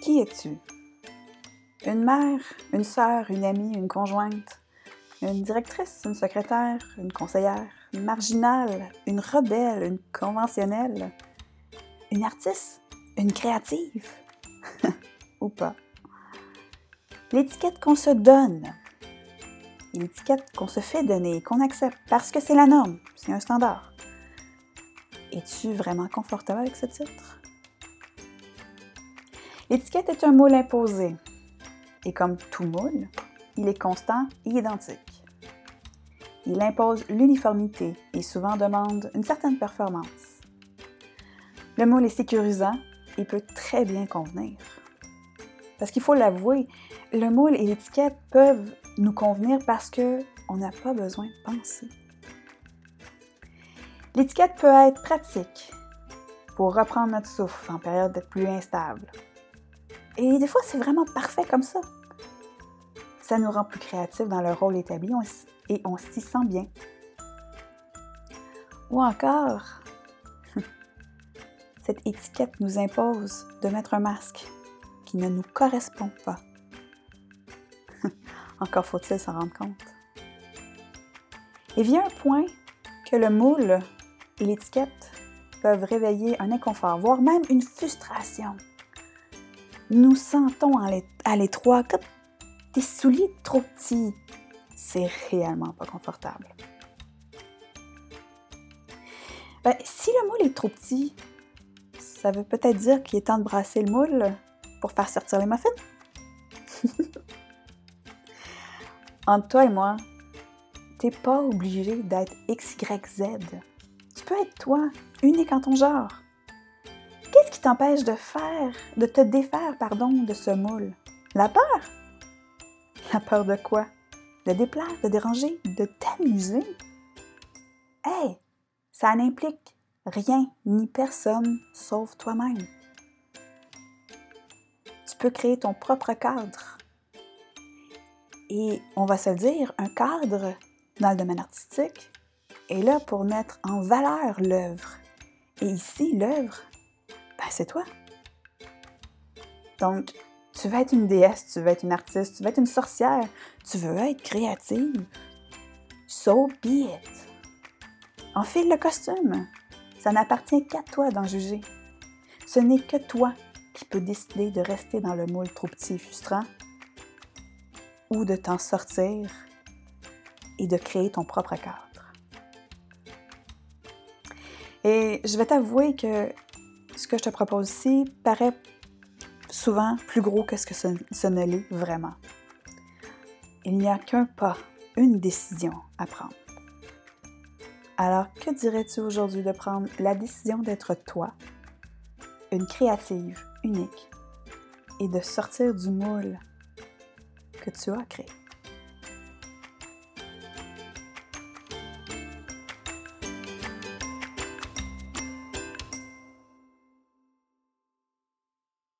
Qui es-tu? Une mère, une sœur, une amie, une conjointe, une directrice, une secrétaire, une conseillère, une marginale, une rebelle, une conventionnelle, une artiste, une créative, ou pas. L'étiquette qu'on se donne, l'étiquette qu'on se fait donner, qu'on accepte parce que c'est la norme, c'est un standard. Es-tu vraiment confortable avec ce titre? L'étiquette est un moule imposé. Et comme tout moule, il est constant et identique. Il impose l'uniformité et souvent demande une certaine performance. Le moule est sécurisant et peut très bien convenir. Parce qu'il faut l'avouer, le moule et l'étiquette peuvent nous convenir parce que on n'a pas besoin de penser. L'étiquette peut être pratique pour reprendre notre souffle en période de pluie instable. Et des fois, c'est vraiment parfait comme ça. Ça nous rend plus créatifs dans le rôle établi et on s'y sent bien. Ou encore, cette étiquette nous impose de mettre un masque qui ne nous correspond pas. Encore faut-il s'en rendre compte. Et vient un point que le moule et l'étiquette peuvent réveiller un inconfort, voire même une frustration. Nous sentons à l'étroit comme des souliers trop petits. C'est réellement pas confortable. Ben, si le moule est trop petit, ça veut peut-être dire qu'il est temps de brasser le moule pour faire sortir les muffins. Entre toi et moi, t'es pas obligé d'être X, Y, Z. Tu peux être toi, unique en ton genre. T'empêche de faire, de te défaire, pardon, de ce moule? La peur? La peur de quoi? De déplaire, de déranger, de t'amuser? Hey! Ça n'implique rien ni personne sauf toi-même. Tu peux créer ton propre cadre. Et on va se dire, un cadre dans le domaine artistique est là pour mettre en valeur l'œuvre. Et ici, l'œuvre, c'est toi. Donc, tu veux être une déesse, tu veux être une artiste, tu veux être une sorcière, tu veux être créative. So be it. Enfile le costume. Ça n'appartient qu'à toi d'en juger. Ce n'est que toi qui peux décider de rester dans le moule trop petit et frustrant ou de t'en sortir et de créer ton propre cadre. Et je vais t'avouer que ce que je te propose ici paraît souvent plus gros que ce que ce, ne l'est vraiment. Il n'y a qu'un pas, une décision à prendre. Alors, que dirais-tu aujourd'hui de prendre la décision d'être toi, une créative unique, et de sortir du moule que tu as créé?